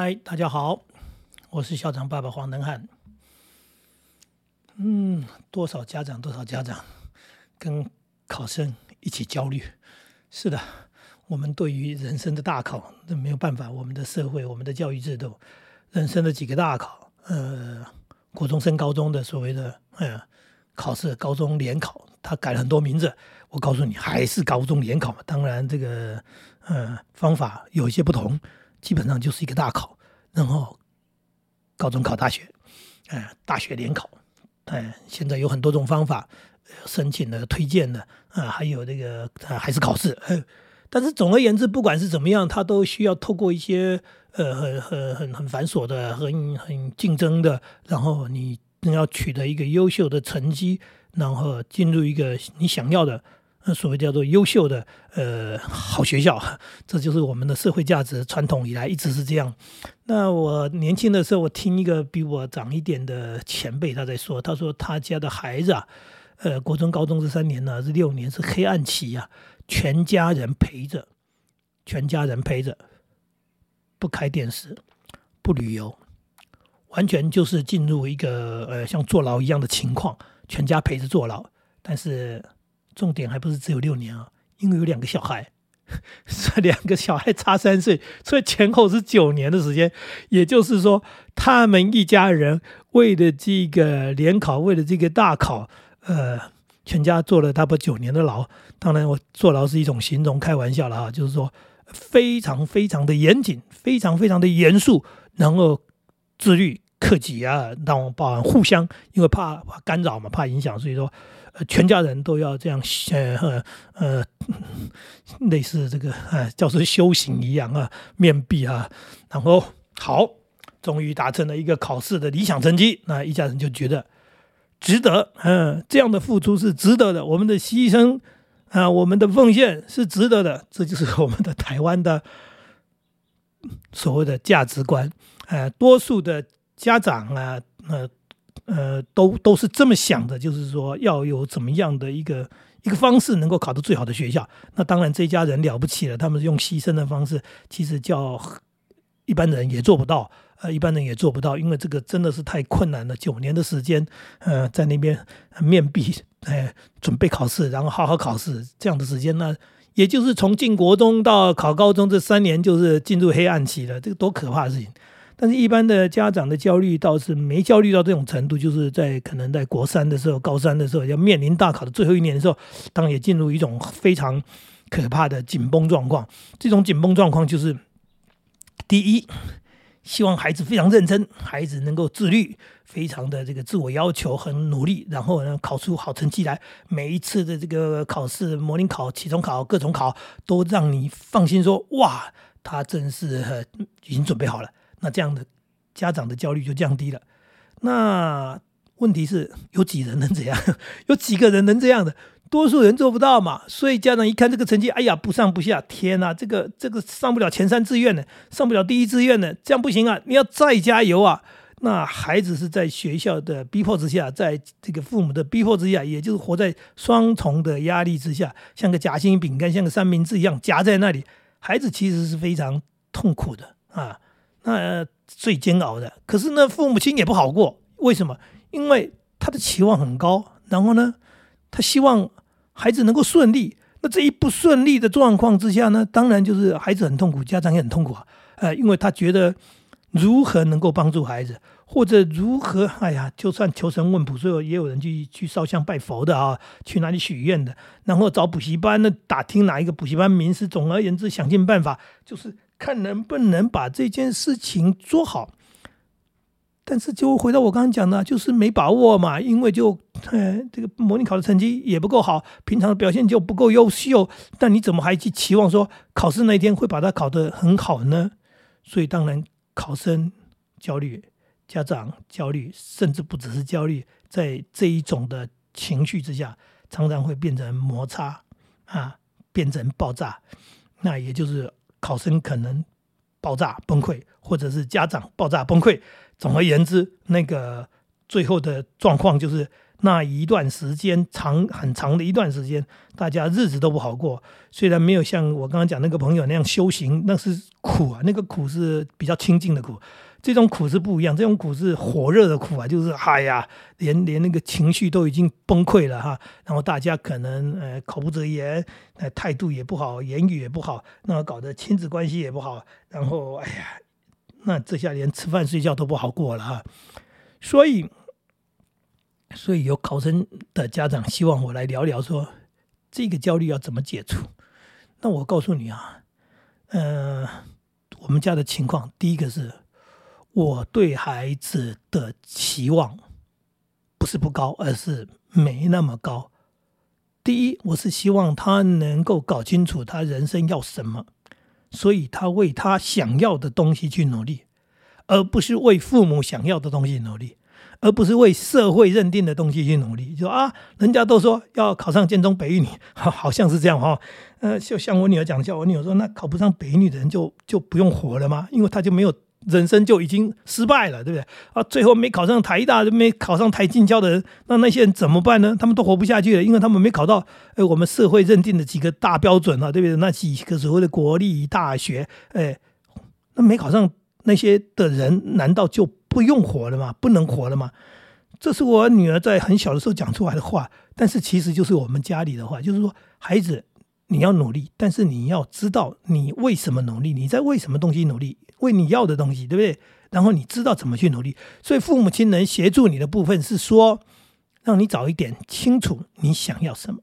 嗨，大家好，我是校长爸爸黄登汉。嗯，多少家长，多少家长跟考生一起焦虑。是的，我们对于人生的大考，那没有办法。我们的社会，我们的教育制度，人生的几个大考，呃，国中升高中的所谓的呃考试，高中联考，他改了很多名字。我告诉你，还是高中联考嘛。当然，这个呃方法有一些不同。基本上就是一个大考，然后高中考大学，哎，大学联考，哎，现在有很多种方法申请的、推荐的啊，还有这个啊，还是考试。但是总而言之，不管是怎么样，它都需要透过一些呃很很很很繁琐的、很很竞争的，然后你要取得一个优秀的成绩，然后进入一个你想要的。所谓叫做优秀的呃好学校，这就是我们的社会价值传统以来一直是这样。那我年轻的时候，我听一个比我长一点的前辈他在说，他说他家的孩子啊，呃，国中、高中这三年呢，这六年是黑暗期啊，全家人陪着，全家人陪着，不开电视，不旅游，完全就是进入一个呃像坐牢一样的情况，全家陪着坐牢，但是。重点还不是只有六年啊，因为有两个小孩，这两个小孩差三岁，所以前后是九年的时间。也就是说，他们一家人为了这个联考，为了这个大考，呃，全家坐了差不多九年的牢。当然，我坐牢是一种形容，开玩笑了啊，就是说非常非常的严谨，非常非常的严肃，然后自律、克己啊，让包含互相，因为怕怕干扰嘛，怕影响，所以说。全家人都要这样，呃呃，类似这个呃，叫做修行一样啊，面壁啊，然后好，终于达成了一个考试的理想成绩，那一家人就觉得值得，嗯，这样的付出是值得的，我们的牺牲啊，我们的奉献是值得的，这就是我们的台湾的所谓的价值观，呃，多数的家长啊，呃。呃，都都是这么想的，就是说要有怎么样的一个一个方式能够考到最好的学校。那当然，这家人了不起了，他们用牺牲的方式，其实叫一般人也做不到。呃，一般人也做不到，因为这个真的是太困难了。九年的时间，呃，在那边面壁，哎，准备考试，然后好好考试，这样的时间呢，也就是从进国中到考高中这三年，就是进入黑暗期了。这个多可怕的事情！但是，一般的家长的焦虑倒是没焦虑到这种程度，就是在可能在国三的时候、高三的时候，要面临大考的最后一年的时候，当然也进入一种非常可怕的紧绷状况。这种紧绷状况就是：第一，希望孩子非常认真，孩子能够自律，非常的这个自我要求，很努力，然后呢考出好成绩来。每一次的这个考试、模拟考、期中考、各种考，都让你放心说：哇，他真是已经准备好了。那这样的家长的焦虑就降低了。那问题是有几人能这样？有几个人能这样的？多数人做不到嘛。所以家长一看这个成绩，哎呀，不上不下，天哪，这个这个上不了前三志愿的，上不了第一志愿的，这样不行啊！你要再加油啊！那孩子是在学校的逼迫之下，在这个父母的逼迫之下，也就是活在双重的压力之下，像个夹心饼干，像个三明治一样夹在那里。孩子其实是非常痛苦的啊。那最煎熬的，可是呢，父母亲也不好过。为什么？因为他的期望很高，然后呢，他希望孩子能够顺利。那这一不顺利的状况之下呢，当然就是孩子很痛苦，家长也很痛苦啊。呃，因为他觉得如何能够帮助孩子，或者如何，哎呀，就算求神问卜，最后也有人去去烧香拜佛的啊，去哪里许愿的，然后找补习班呢，打听哪一个补习班名师。总而言之，想尽办法就是。看能不能把这件事情做好，但是就回到我刚刚讲的，就是没把握嘛，因为就呃这个模拟考的成绩也不够好，平常的表现就不够优秀，但你怎么还去期望说考试那一天会把它考得很好呢？所以当然考生焦虑，家长焦虑，甚至不只是焦虑，在这一种的情绪之下，常常会变成摩擦啊，变成爆炸，那也就是。考生可能爆炸崩溃，或者是家长爆炸崩溃。总而言之，那个最后的状况就是那一段时间长很长的一段时间，大家日子都不好过。虽然没有像我刚刚讲那个朋友那样修行，那是苦啊，那个苦是比较清净的苦。这种苦是不一样，这种苦是火热的苦啊，就是哎呀，连连那个情绪都已经崩溃了哈。然后大家可能呃口不择言，呃态度也不好，言语也不好，那搞得亲子关系也不好。然后哎呀，那这下连吃饭睡觉都不好过了哈。所以。所以有考生的家长希望我来聊聊，说这个焦虑要怎么解除？那我告诉你啊，呃，我们家的情况，第一个是我对孩子的期望不是不高，而是没那么高。第一，我是希望他能够搞清楚他人生要什么，所以他为他想要的东西去努力，而不是为父母想要的东西努力。而不是为社会认定的东西去努力，就说啊，人家都说要考上建中、北一女，好像是这样哈。呃，就像我女儿讲，像我女儿说，那考不上北一女的人就就不用活了吗？因为他就没有人生就已经失败了，对不对？啊，最后没考上台大，没考上台进教的人，那那些人怎么办呢？他们都活不下去了，因为他们没考到呃我们社会认定的几个大标准啊，对不对？那几个所谓的国立大学，哎，那没考上那些的人，难道就？不用活了吗？不能活了吗？这是我女儿在很小的时候讲出来的话，但是其实就是我们家里的话，就是说，孩子，你要努力，但是你要知道你为什么努力，你在为什么东西努力，为你要的东西，对不对？然后你知道怎么去努力，所以父母亲能协助你的部分是说，让你早一点清楚你想要什么。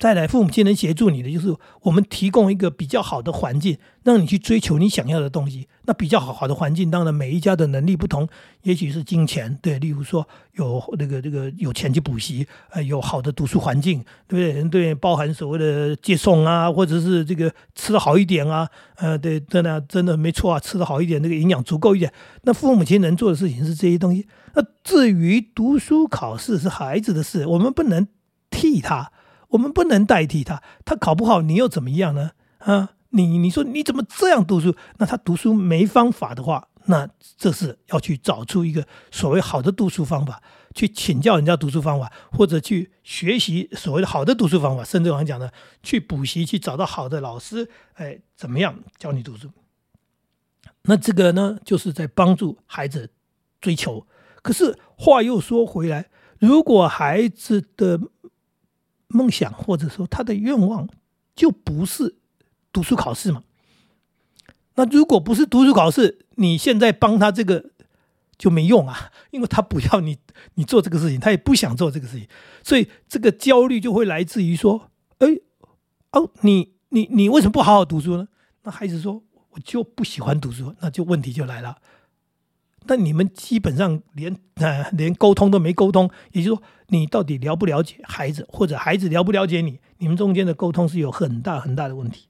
再来，父母亲能协助你的，就是我们提供一个比较好的环境，让你去追求你想要的东西。那比较好好的环境，当然每一家的能力不同，也许是金钱，对，例如说有那个这个有钱去补习，呃，有好的读书环境，对不对？对，包含所谓的接送啊，或者是这个吃的好一点啊，呃，对，真的真的没错啊，吃的好一点，那个营养足够一点。那父母亲能做的事情是这些东西。那至于读书考试是孩子的事，我们不能替他。我们不能代替他，他考不好，你又怎么样呢？啊，你你说你怎么这样读书？那他读书没方法的话，那这是要去找出一个所谓好的读书方法，去请教人家读书方法，或者去学习所谓的好的读书方法，甚至我们讲的去补习，去找到好的老师，哎，怎么样教你读书？那这个呢，就是在帮助孩子追求。可是话又说回来，如果孩子的梦想或者说他的愿望就不是读书考试嘛？那如果不是读书考试，你现在帮他这个就没用啊，因为他不要你你做这个事情，他也不想做这个事情，所以这个焦虑就会来自于说：哎哦，你你你为什么不好好读书呢？那孩子说：我就不喜欢读书，那就问题就来了。但你们基本上连呃连沟通都没沟通，也就是说，你到底了不了解孩子，或者孩子了不了解你，你们中间的沟通是有很大很大的问题。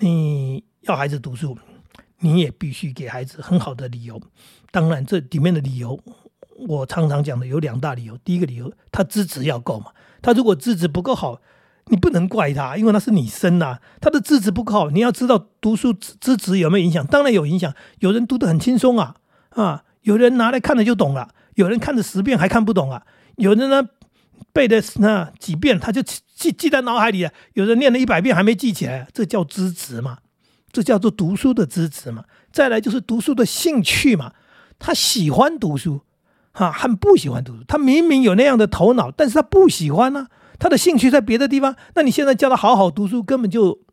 你要孩子读书，你也必须给孩子很好的理由。当然，这里面的理由，我常常讲的有两大理由。第一个理由，他资质要够嘛。他如果资质不够好，你不能怪他，因为那是你生呐。他的资质不够好，你要知道读书资资质有没有影响？当然有影响。有人读得很轻松啊。啊，有人拿来看了就懂了，有人看了十遍还看不懂啊，有人呢背的那几遍他就记记在脑海里了，有人念了一百遍还没记起来，这叫资质嘛？这叫做读书的资质嘛？再来就是读书的兴趣嘛？他喜欢读书，哈，很不喜欢读书。他明明有那样的头脑，但是他不喜欢呢，他的兴趣在别的地方。那你现在叫他好好读书，根本就。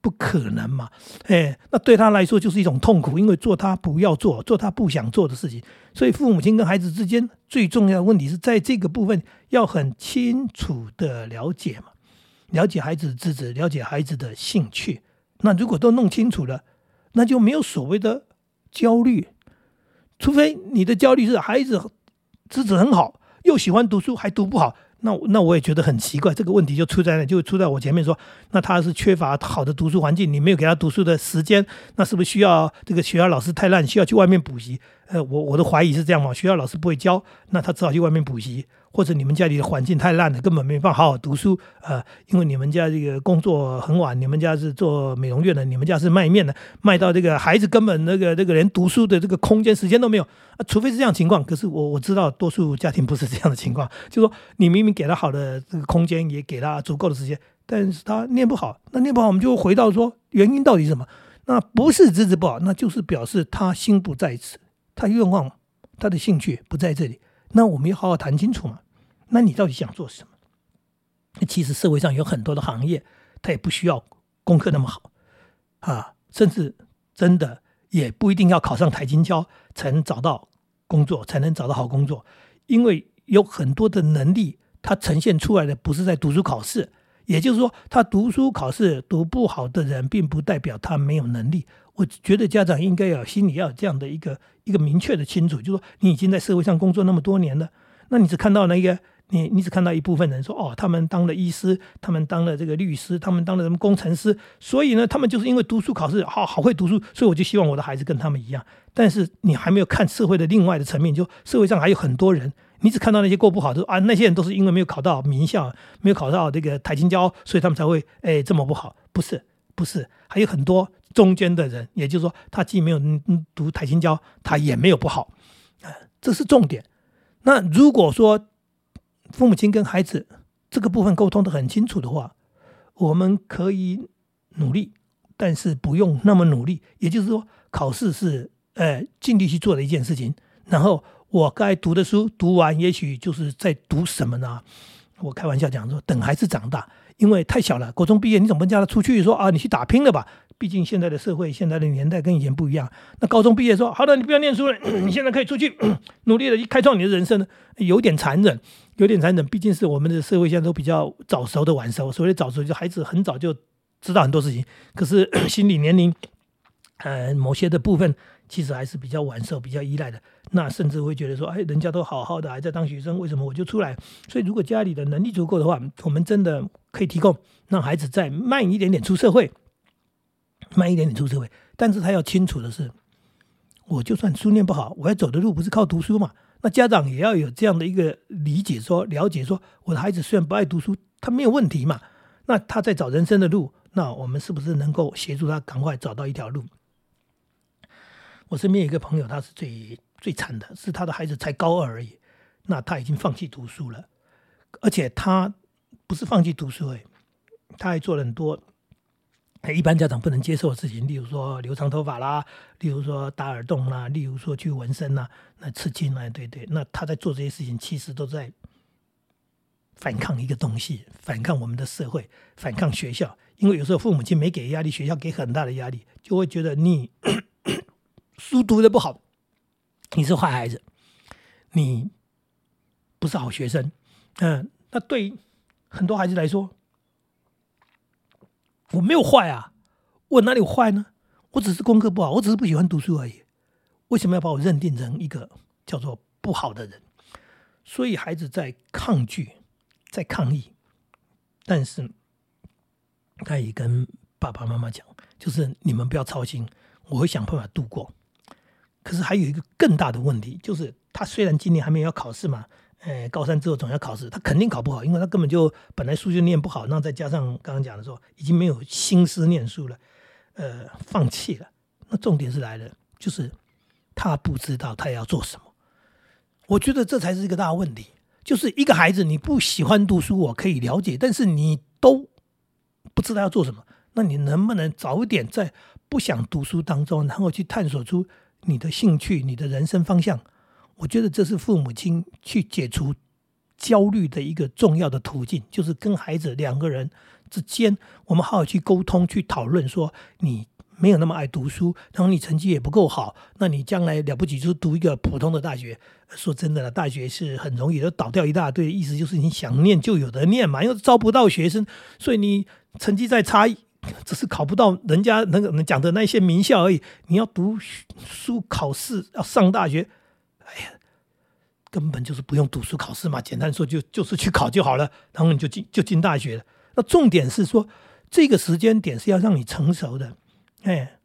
不可能嘛？哎，那对他来说就是一种痛苦，因为做他不要做，做他不想做的事情。所以父母亲跟孩子之间最重要的问题是在这个部分要很清楚的了解嘛，了解孩子的资质，了解孩子的兴趣。那如果都弄清楚了，那就没有所谓的焦虑。除非你的焦虑是孩子资质很好，又喜欢读书还读不好，那那我也觉得很奇怪，这个问题就出在了，就出在我前面说，那他是缺乏好的读书环境，你没有给他读书的时间，那是不是需要这个学校老师太烂，需要去外面补习？呃，我我的怀疑是这样嘛，学校老师不会教，那他只好去外面补习。或者你们家里的环境太烂了，根本没办法好好读书啊！因为你们家这个工作很晚，你们家是做美容院的，你们家是卖面的，卖到这个孩子根本那个那个连读书的这个空间时间都没有啊！除非是这样情况，可是我我知道多数家庭不是这样的情况，就说你明明给他好的这个空间，也给他足够的时间，但是他念不好，那念不好，我们就回到说原因到底是什么？那不是资质不好，那就是表示他心不在此，他愿望、他的兴趣不在这里。那我们要好好谈清楚嘛？那你到底想做什么？其实社会上有很多的行业，他也不需要功课那么好啊，甚至真的也不一定要考上台金交才能找到工作，才能找到好工作。因为有很多的能力，他呈现出来的不是在读书考试，也就是说，他读书考试读不好的人，并不代表他没有能力。我觉得家长应该要心里要有这样的一个一个明确的清楚，就是说你已经在社会上工作那么多年了，那你只看到那个你你只看到一部分人说哦，他们当了医师，他们当了这个律师，他们当了什么工程师，所以呢，他们就是因为读书考试好好会读书，所以我就希望我的孩子跟他们一样。但是你还没有看社会的另外的层面，就社会上还有很多人，你只看到那些过不好的啊，那些人都是因为没有考到名校，没有考到这个台青交，所以他们才会哎这么不好，不是不是，还有很多。中间的人，也就是说，他既没有读台青教，他也没有不好，啊，这是重点。那如果说父母亲跟孩子这个部分沟通的很清楚的话，我们可以努力，但是不用那么努力。也就是说，考试是呃尽力去做的一件事情。然后我该读的书读完，也许就是在读什么呢？我开玩笑讲说，等孩子长大，因为太小了，国中毕业，你总不能叫他出去说啊，你去打拼了吧？毕竟现在的社会，现在的年代跟以前不一样。那高中毕业说好的，你不要念书了，你现在可以出去 努力的去开创你的人生呢？有点残忍，有点残忍。毕竟是我们的社会现在都比较早熟的晚熟，所谓的早熟，就孩子很早就知道很多事情。可是 心理年龄，呃，某些的部分其实还是比较晚熟、比较依赖的。那甚至会觉得说，哎，人家都好好的还在当学生，为什么我就出来？所以如果家里的能力足够的话，我们真的可以提供让孩子再慢一点点出社会。慢一点点出社会，但是他要清楚的是，我就算书念不好，我要走的路不是靠读书嘛？那家长也要有这样的一个理解，说了解，说我的孩子虽然不爱读书，他没有问题嘛？那他在找人生的路，那我们是不是能够协助他赶快找到一条路？我身边有一个朋友，他是最最惨的，是他的孩子才高二而已，那他已经放弃读书了，而且他不是放弃读书哎，他还做了很多。一般家长不能接受的事情，例如说留长头发啦，例如说打耳洞啦，例如说去纹身啦，那刺青啦，对对，那他在做这些事情，其实都在反抗一个东西，反抗我们的社会，反抗学校。因为有时候父母亲没给压力，学校给很大的压力，就会觉得你 书读的不好，你是坏孩子，你不是好学生。嗯，那对很多孩子来说。我没有坏啊，我哪里有坏呢？我只是功课不好，我只是不喜欢读书而已。为什么要把我认定成一个叫做不好的人？所以孩子在抗拒，在抗议，但是他也跟爸爸妈妈讲，就是你们不要操心，我会想办法度过。可是还有一个更大的问题，就是他虽然今年还没有考试嘛。呃，高三之后总要考试，他肯定考不好，因为他根本就本来书就念不好，那再加上刚刚讲的说，已经没有心思念书了，呃，放弃了。那重点是来了，就是他不知道他要做什么。我觉得这才是一个大问题。就是一个孩子，你不喜欢读书，我可以了解，但是你都不知道要做什么，那你能不能早一点在不想读书当中，然后去探索出你的兴趣、你的人生方向？我觉得这是父母亲去解除焦虑的一个重要的途径，就是跟孩子两个人之间，我们好好去沟通、去讨论。说你没有那么爱读书，然后你成绩也不够好，那你将来了不起就是读一个普通的大学。说真的了，大学是很容易都倒掉一大堆，意思就是你想念就有的念嘛，因为招不到学生，所以你成绩再差，只是考不到人家那个能讲的那些名校而已。你要读书考试，要上大学。哎呀，根本就是不用读书考试嘛，简单说就就是去考就好了，然后你就进就进大学了。那重点是说这个时间点是要让你成熟的，哎，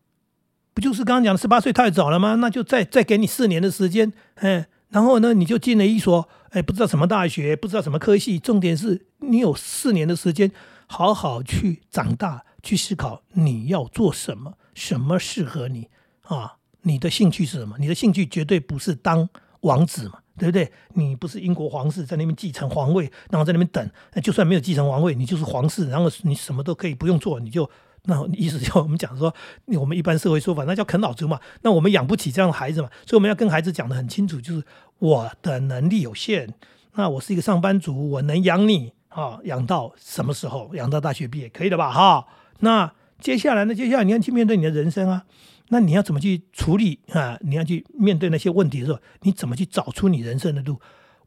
不就是刚刚讲的十八岁太早了吗？那就再再给你四年的时间，哎，然后呢你就进了一所哎不知道什么大学，不知道什么科系。重点是你有四年的时间，好好去长大，去思考你要做什么，什么适合你啊？你的兴趣是什么？你的兴趣绝对不是当王子嘛。对不对？你不是英国皇室在那边继承皇位，然后在那边等。就算没有继承皇位，你就是皇室，然后你什么都可以不用做，你就那意思就我们讲说，我们一般社会说法，那叫啃老族嘛。那我们养不起这样的孩子嘛，所以我们要跟孩子讲的很清楚，就是我的能力有限，那我是一个上班族，我能养你啊，养到什么时候？养到大学毕业可以的吧？哈，那接下来呢？接下来你要去面对你的人生啊。那你要怎么去处理啊？你要去面对那些问题的时候，你怎么去找出你人生的路？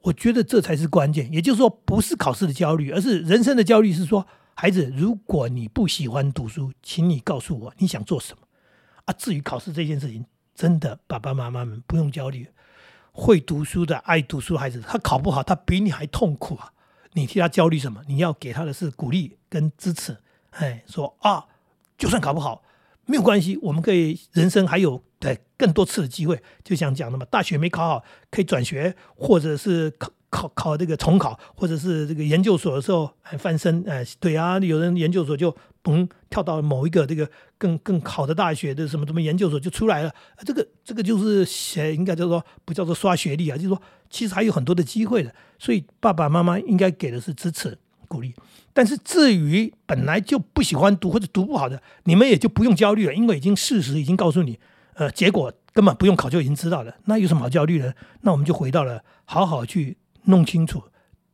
我觉得这才是关键。也就是说，不是考试的焦虑，而是人生的焦虑。是说，孩子，如果你不喜欢读书，请你告诉我你想做什么啊？至于考试这件事情，真的爸爸妈妈们不用焦虑。会读书的、爱读书的孩子，他考不好，他比你还痛苦啊！你替他焦虑什么？你要给他的是鼓励跟支持。哎，说啊，就算考不好。没有关系，我们可以人生还有对更多次的机会，就像讲的嘛，大学没考好可以转学，或者是考考考这个重考，或者是这个研究所的时候还翻身，哎，对啊，有人研究所就嘣跳到某一个这个更更好的大学的什么什么研究所就出来了，这个这个就是写应该叫做不叫做刷学历啊，就是说其实还有很多的机会的，所以爸爸妈妈应该给的是支持。鼓励，但是至于本来就不喜欢读或者读不好的，你们也就不用焦虑了，因为已经事实已经告诉你，呃，结果根本不用考就已经知道了，那有什么好焦虑的？那我们就回到了好好去弄清楚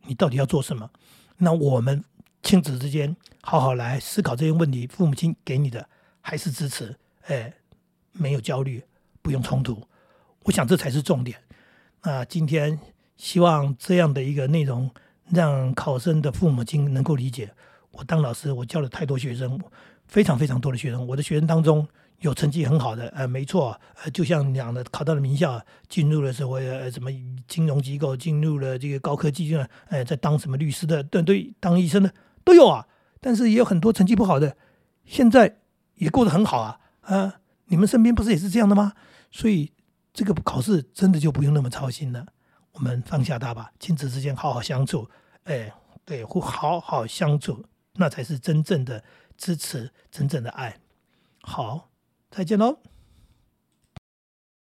你到底要做什么。那我们亲子之间好好来思考这些问题，父母亲给你的还是支持，哎，没有焦虑，不用冲突，我想这才是重点。那今天希望这样的一个内容。让考生的父母亲能够理解，我当老师，我教了太多学生，非常非常多的学生。我的学生当中有成绩很好的，呃，没错，呃，就像你讲的，考到了名校，进入了社会呃什么金融机构，进入了这个高科技，呃，在当什么律师的，对对，当医生的都有啊。但是也有很多成绩不好的，现在也过得很好啊。啊，你们身边不是也是这样的吗？所以这个考试真的就不用那么操心了，我们放下它吧，亲子之间好好相处。哎，对，会好好相处，那才是真正的支持，真正的爱。好，再见喽。